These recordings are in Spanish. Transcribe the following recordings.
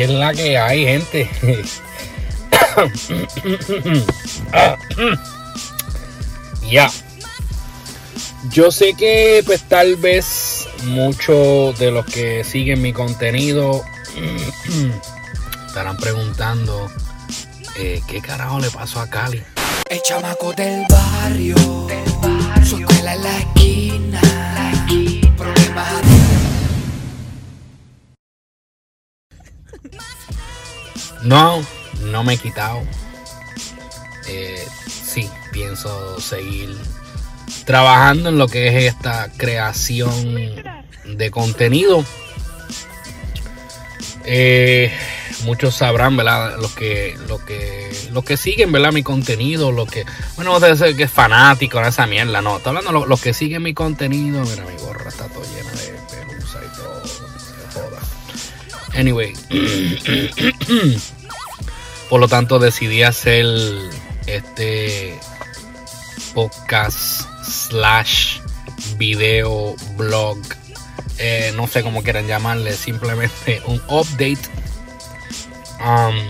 Es la que hay, gente. ya. Yo sé que pues tal vez muchos de los que siguen mi contenido estarán preguntando eh, qué carajo le pasó a Cali. El chamaco del barrio, su escuela en la esquina, No, no me he quitado. Eh, sí, pienso seguir trabajando en lo que es esta creación de contenido. Eh, muchos sabrán, ¿verdad? Los que, los que, los que siguen, ¿verdad? Mi contenido, los que, bueno, no sé que es fanático de esa mierda, no. Estoy hablando de los, que siguen mi contenido. Mira, mi gorra está todo llena Anyway. Por lo tanto, decidí hacer este podcast slash video blog. Eh, no sé cómo quieran llamarle, simplemente un update. Um,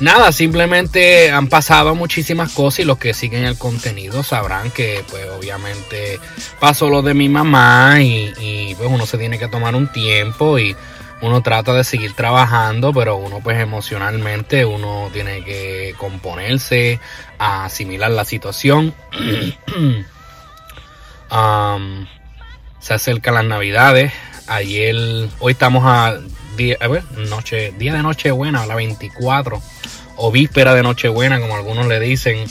nada, simplemente han pasado muchísimas cosas y los que siguen el contenido sabrán que pues obviamente pasó lo de mi mamá y, pues uno se tiene que tomar un tiempo y uno trata de seguir trabajando, pero uno pues emocionalmente uno tiene que componerse, asimilar la situación. Se acercan las navidades. Ayer, hoy estamos a día, ver, noche, día de Nochebuena, la 24, o víspera de Nochebuena, como algunos le dicen.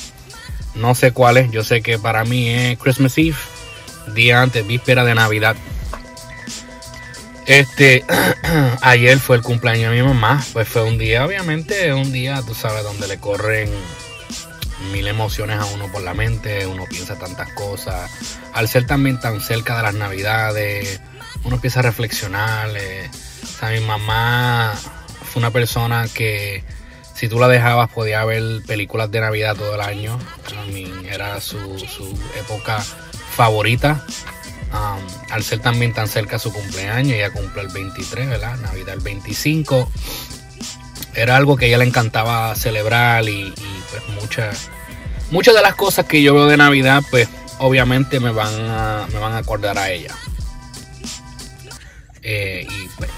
No sé cuál es, yo sé que para mí es Christmas Eve, día antes, víspera de Navidad. Este, ayer fue el cumpleaños de mi mamá, pues fue un día, obviamente, un día, tú sabes, donde le corren mil emociones a uno por la mente, uno piensa tantas cosas. Al ser también tan cerca de las navidades, uno empieza a reflexionar. Eh. O sea, mi mamá fue una persona que si tú la dejabas podía ver películas de Navidad todo el año. Era su, época favorita. Um, al ser también tan cerca su cumpleaños, ella cumple el 23, ¿verdad? Navidad el 25. Era algo que a ella le encantaba celebrar y, y pues muchas muchas de las cosas que yo veo de Navidad, pues obviamente me van a, me van a acordar a ella. Eh, y pues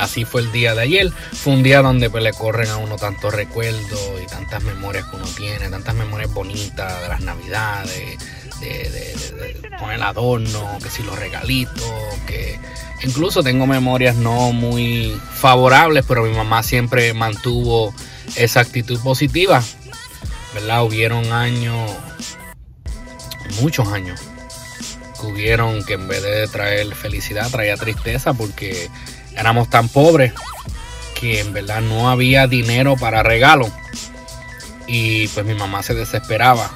así fue el día de ayer. Fue un día donde pues le corren a uno tantos recuerdos y tantas memorias que uno tiene, tantas memorias bonitas de las navidades, de, poner adorno, que si los regalitos, que incluso tengo memorias no muy favorables, pero mi mamá siempre mantuvo esa actitud positiva. ¿Verdad? Hubieron años, muchos años, que hubieron que en vez de traer felicidad traía tristeza porque éramos tan pobres que en verdad no había dinero para regalo. Y pues mi mamá se desesperaba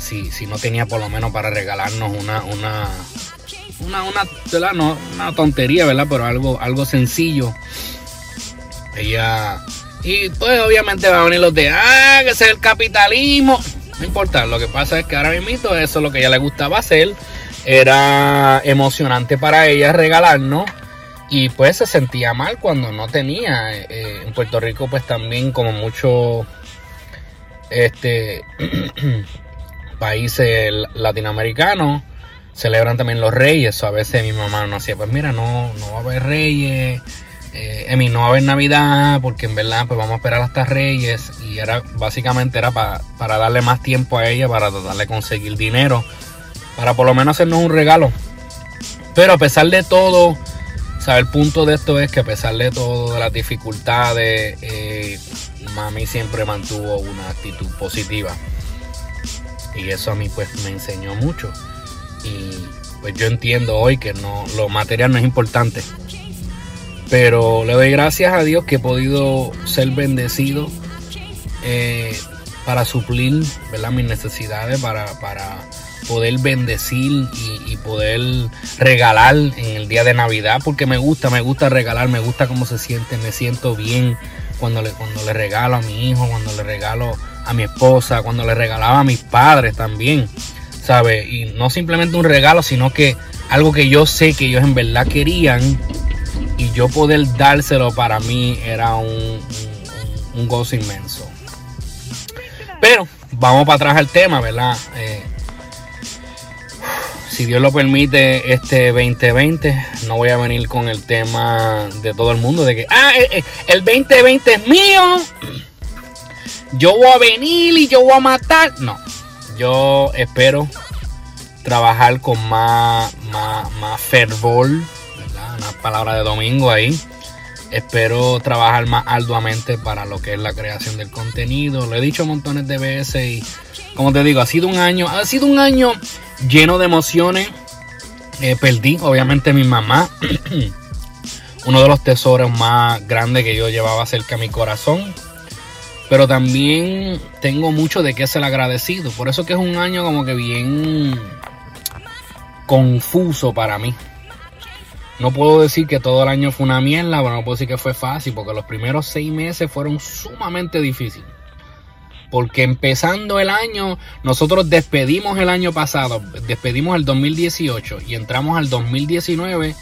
si, si no tenía por lo menos para regalarnos una, una, una, una, No, una tontería, ¿verdad? Pero algo, algo sencillo. Ella. Y pues obviamente va a venir los de, ah, que es el capitalismo. No importa, lo que pasa es que ahora mismo eso es lo que ella le gustaba hacer. Era emocionante para ella regalarnos y pues se sentía mal cuando no tenía. Eh, en Puerto Rico pues también como muchos este, países latinoamericanos celebran también los reyes. a veces mi mamá no hacía, pues mira, no, no va a haber reyes. Eh, no va a haber Navidad porque en verdad pues vamos a esperar hasta Reyes y era básicamente era para, darle más tiempo a ella, para tratarle de conseguir dinero, para por lo menos hacernos un regalo. Pero a pesar de todo, el punto de esto es que a pesar de todo, de las dificultades, eh, mami siempre mantuvo una actitud positiva. Y eso a mí pues me enseñó mucho. Y pues yo entiendo hoy que no, lo material no es importante. Pero le doy gracias a Dios que he podido ser bendecido eh, para suplir ¿verdad? mis necesidades, para, para poder bendecir y, poder regalar en el día de Navidad, porque me gusta, me gusta regalar, me gusta cómo se siente, me siento bien cuando le, cuando le regalo a mi hijo, cuando le regalo a mi esposa, cuando le regalaba a mis padres también, ¿sabes? Y no simplemente un regalo, sino que algo que yo sé que ellos en verdad querían y yo poder dárselo para mí era un, un, gozo inmenso. Pero vamos para atrás al tema, ¿verdad? Eh, si Dios lo permite, este 2020, no voy a venir con el tema de todo el mundo, de que, ah, eh, eh, el 2020 es mío, yo voy a venir y yo voy a matar. No, yo espero trabajar con más, más, más fervor, ¿verdad? una palabra de domingo ahí. Espero trabajar más arduamente para lo que es la creación del contenido. Lo he dicho montones de veces y como te digo, ha sido un año, ha sido un año lleno de emociones. Eh, perdí, obviamente, mi mamá. Uno de los tesoros más grandes que yo llevaba cerca a mi corazón. Pero también tengo mucho de qué ser agradecido. Por eso que es un año como que bien confuso para mí. No puedo decir que todo el año fue una mierda, pero no puedo decir que fue fácil, porque los primeros seis meses fueron sumamente difíciles. Porque empezando el año, nosotros despedimos el año pasado, despedimos el 2018 y entramos al 2019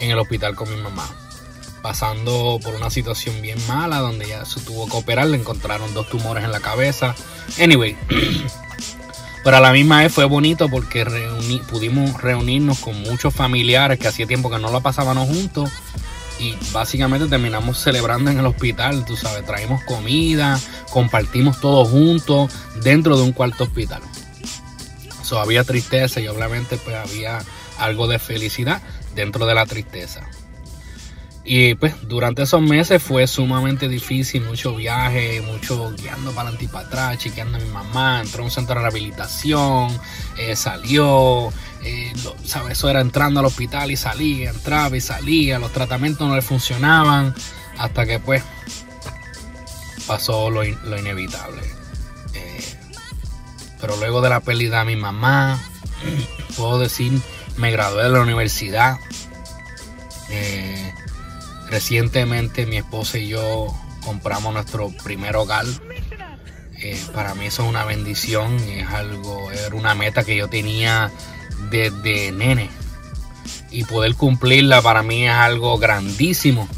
en el hospital con mi mamá. Pasando por una situación bien mala donde ya se tuvo que operar, le encontraron dos tumores en la cabeza. Anyway, pero a la misma vez fue bonito porque pudimos reunirnos con muchos familiares que hacía tiempo que no lo pasábamos juntos y básicamente terminamos celebrando en el hospital, tú sabes, traímos comida, compartimos todos juntos dentro de un cuarto hospital. So, había tristeza y obviamente pues había algo de felicidad dentro de la tristeza. Y pues durante esos meses fue sumamente difícil, mucho viaje, mucho guiando para adelante y para atrás, chequeando a mi mamá, entró a un centro de rehabilitación, eh, salió, eh, ¿sabes? Eso era entrando al hospital y salía, entraba y salía, los tratamientos no le funcionaban, hasta que pues pasó lo, inevitable. Eh, pero luego de la pérdida de mi mamá, puedo decir, me gradué de la universidad. Eh, recientemente mi esposa y yo compramos nuestro primer hogar. para mí eso es una bendición, es algo, era una meta que yo tenía desde nene. Y poder cumplirla para mí es algo grandísimo.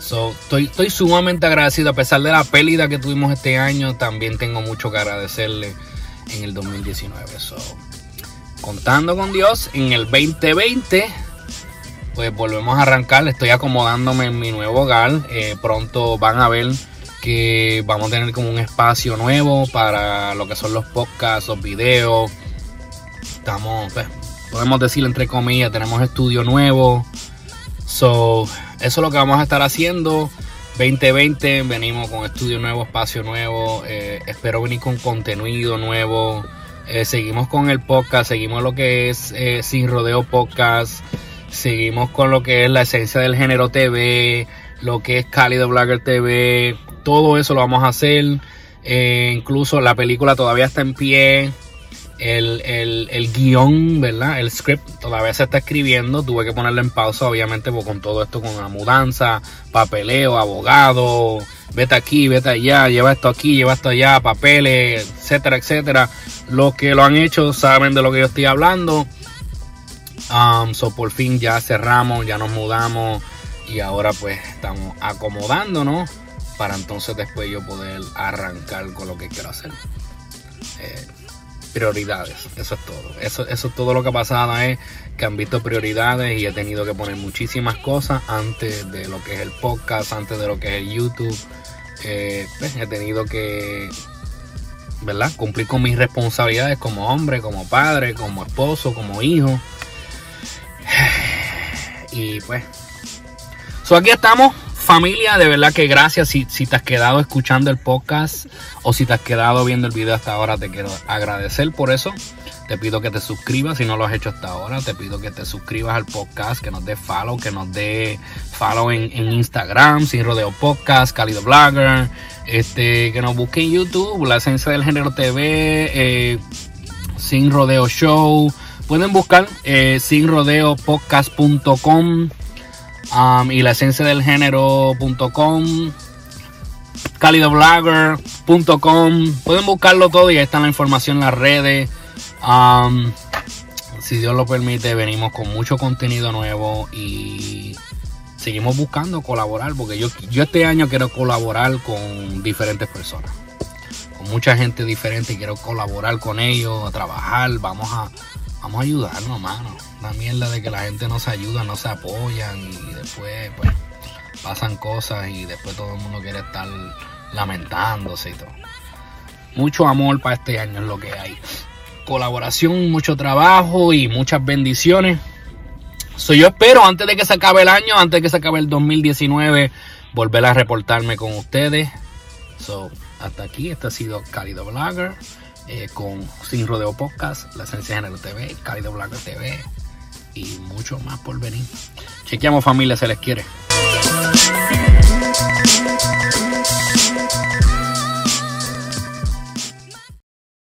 estoy, estoy sumamente agradecido. A pesar de la pérdida que tuvimos este año, también tengo mucho que agradecerle en el 2019. contando con Dios, en el 2020, pues volvemos a arrancar. Estoy acomodándome en mi nuevo hogar. Eh, pronto van a ver que vamos a tener como un espacio nuevo para lo que son los podcasts, los videos Estamos, pues, podemos decir entre comillas, tenemos estudio nuevo. So, eso es lo que vamos a estar haciendo. 2020 venimos con estudio nuevo, espacio nuevo. Eh, espero venir con contenido nuevo. Eh, seguimos con el podcast, seguimos lo que es eh, Sin Rodeo Podcast. Seguimos con lo que es la esencia del género TV, lo que es Cálido Blogger TV. Todo eso lo vamos a hacer. incluso la película todavía está en pie el, el, el, guion, ¿verdad? El script todavía se está escribiendo. Tuve que ponerlo en pausa, obviamente, porque con todo esto, con la mudanza, papeleo, abogado, vete aquí, vete allá, lleva esto aquí, lleva esto allá, papeles, etcétera, etcétera. Los que lo han hecho saben de lo que yo estoy hablando. Um, so por fin ya cerramos, ya nos mudamos y ahora pues estamos acomodándonos para entonces después yo poder arrancar con lo que quiero hacer. Eh, prioridades. Eso es todo. Eso, eso es todo lo que ha pasado es que han visto prioridades y he tenido que poner muchísimas cosas antes de lo que es el podcast, antes de lo que es el YouTube. Eh, pues, he tenido que, ¿verdad? Cumplir con mis responsabilidades como hombre, como padre, como esposo, como hijo. Y pues, so aquí estamos Familia, de verdad que gracias si, si te has quedado escuchando el podcast o si te has quedado viendo el video hasta ahora, te quiero agradecer por eso. Te pido que te suscribas si no lo has hecho hasta ahora. Te pido que te suscribas al podcast, que nos dé follow, que nos dé follow en, Instagram, Sin Rodeo Podcast, Cálido Blogger, este, que nos busque en YouTube, La Esencia del Género TV, eh, Sin Rodeo Show. Pueden buscar eh, sinrodeopodcast.com Um, y la esencia del género.com, calidoblogger.com. Pueden buscarlo todo y ahí está la información en las redes. Um, si Dios lo permite, venimos con mucho contenido nuevo y seguimos buscando colaborar, porque yo, yo este año quiero colaborar con diferentes personas, con mucha gente diferente, quiero colaborar con ellos, trabajar, vamos a, vamos a ayudarnos, mano. La mierda de que la gente no se ayuda, no se apoyan y después, pues, pasan cosas y después todo el mundo quiere estar lamentándose y todo. Mucho amor para este año es lo que hay. Colaboración, mucho trabajo y muchas bendiciones. So, yo espero antes de que se acabe el año, antes de que se acabe el 2019, volver a reportarme con ustedes. So, hasta aquí, este ha sido Cálido Blogger eh, con Sin Rodeo Podcast, La Esencia Género TV, Cálido Blogger TV y mucho más por venir. Chequeamos familia, se les quiere.